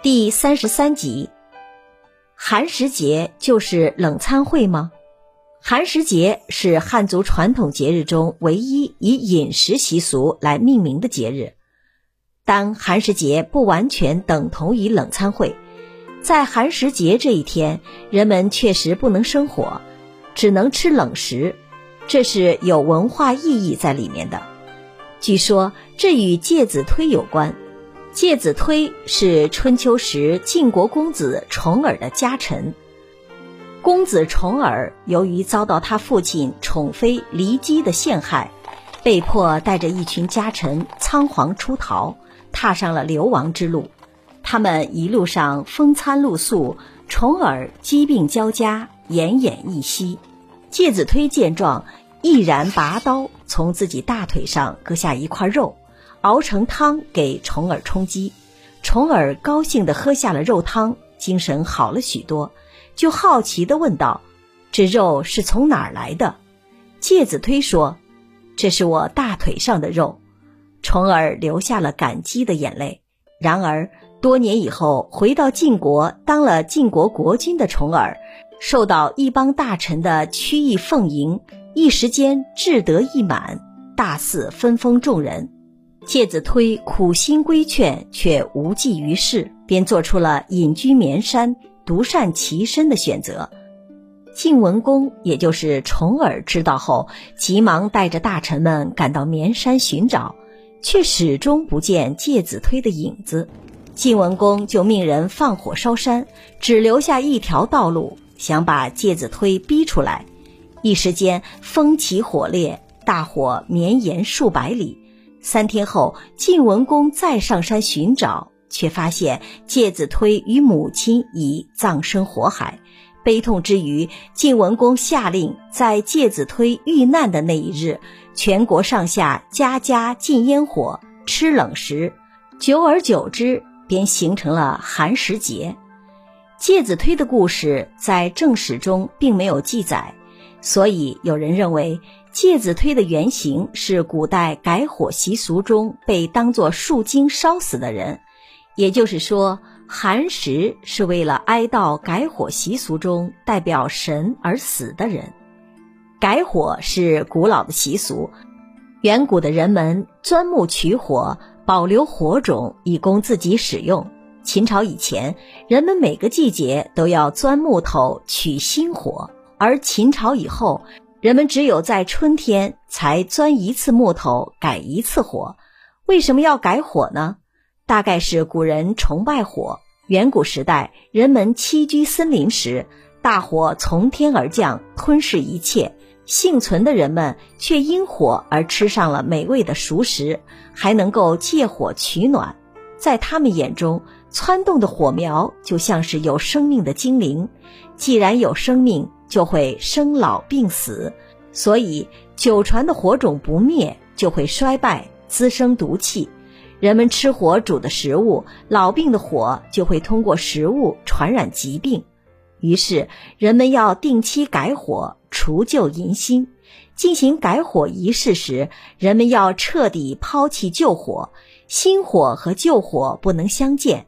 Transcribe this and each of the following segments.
第三十三集，寒食节就是冷餐会吗？寒食节是汉族传统节日中唯一以饮食习俗来命名的节日，但寒食节不完全等同于冷餐会。在寒食节这一天，人们确实不能生火，只能吃冷食，这是有文化意义在里面的。据说这与介子推有关。介子推是春秋时晋国公子重耳的家臣。公子重耳由于遭到他父亲宠妃骊姬的陷害，被迫带着一群家臣仓皇出逃，踏上了流亡之路。他们一路上风餐露宿，重耳疾病交加，奄奄一息。介子推见状，毅然拔刀从自己大腿上割下一块肉。熬成汤给重耳充饥，重耳高兴地喝下了肉汤，精神好了许多，就好奇地问道：“这肉是从哪儿来的？”介子推说：“这是我大腿上的肉。”重耳流下了感激的眼泪。然而多年以后，回到晋国当了晋国国君的重耳，受到一帮大臣的曲意奉迎，一时间志得意满，大肆分封众人。介子推苦心规劝，却无济于事，便做出了隐居绵山、独善其身的选择。晋文公，也就是重耳，知道后，急忙带着大臣们赶到绵山寻找，却始终不见介子推的影子。晋文公就命人放火烧山，只留下一条道路，想把介子推逼出来。一时间，风起火烈，大火绵延数百里。三天后，晋文公再上山寻找，却发现介子推与母亲已葬身火海。悲痛之余，晋文公下令，在介子推遇难的那一日，全国上下家家禁烟火、吃冷食。久而久之，便形成了寒食节。介子推的故事在正史中并没有记载。所以，有人认为介子推的原型是古代改火习俗中被当作树精烧死的人，也就是说，寒食是为了哀悼改火习俗中代表神而死的人。改火是古老的习俗，远古的人们钻木取火，保留火种以供自己使用。秦朝以前，人们每个季节都要钻木头取新火。而秦朝以后，人们只有在春天才钻一次木头，改一次火。为什么要改火呢？大概是古人崇拜火。远古时代，人们栖居森林时，大火从天而降，吞噬一切。幸存的人们却因火而吃上了美味的熟食，还能够借火取暖。在他们眼中，窜动的火苗就像是有生命的精灵。既然有生命，就会生老病死，所以久传的火种不灭，就会衰败，滋生毒气。人们吃火煮的食物，老病的火就会通过食物传染疾病。于是，人们要定期改火，除旧迎新。进行改火仪式时，人们要彻底抛弃旧火，新火和旧火不能相见。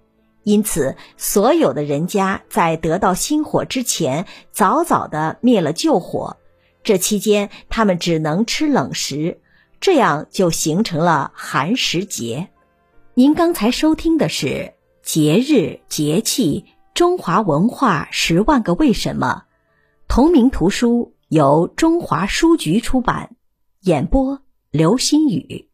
因此，所有的人家在得到新火之前，早早的灭了旧火。这期间，他们只能吃冷食，这样就形成了寒食节。您刚才收听的是《节日节气中华文化十万个为什么》，同名图书由中华书局出版，演播刘新宇。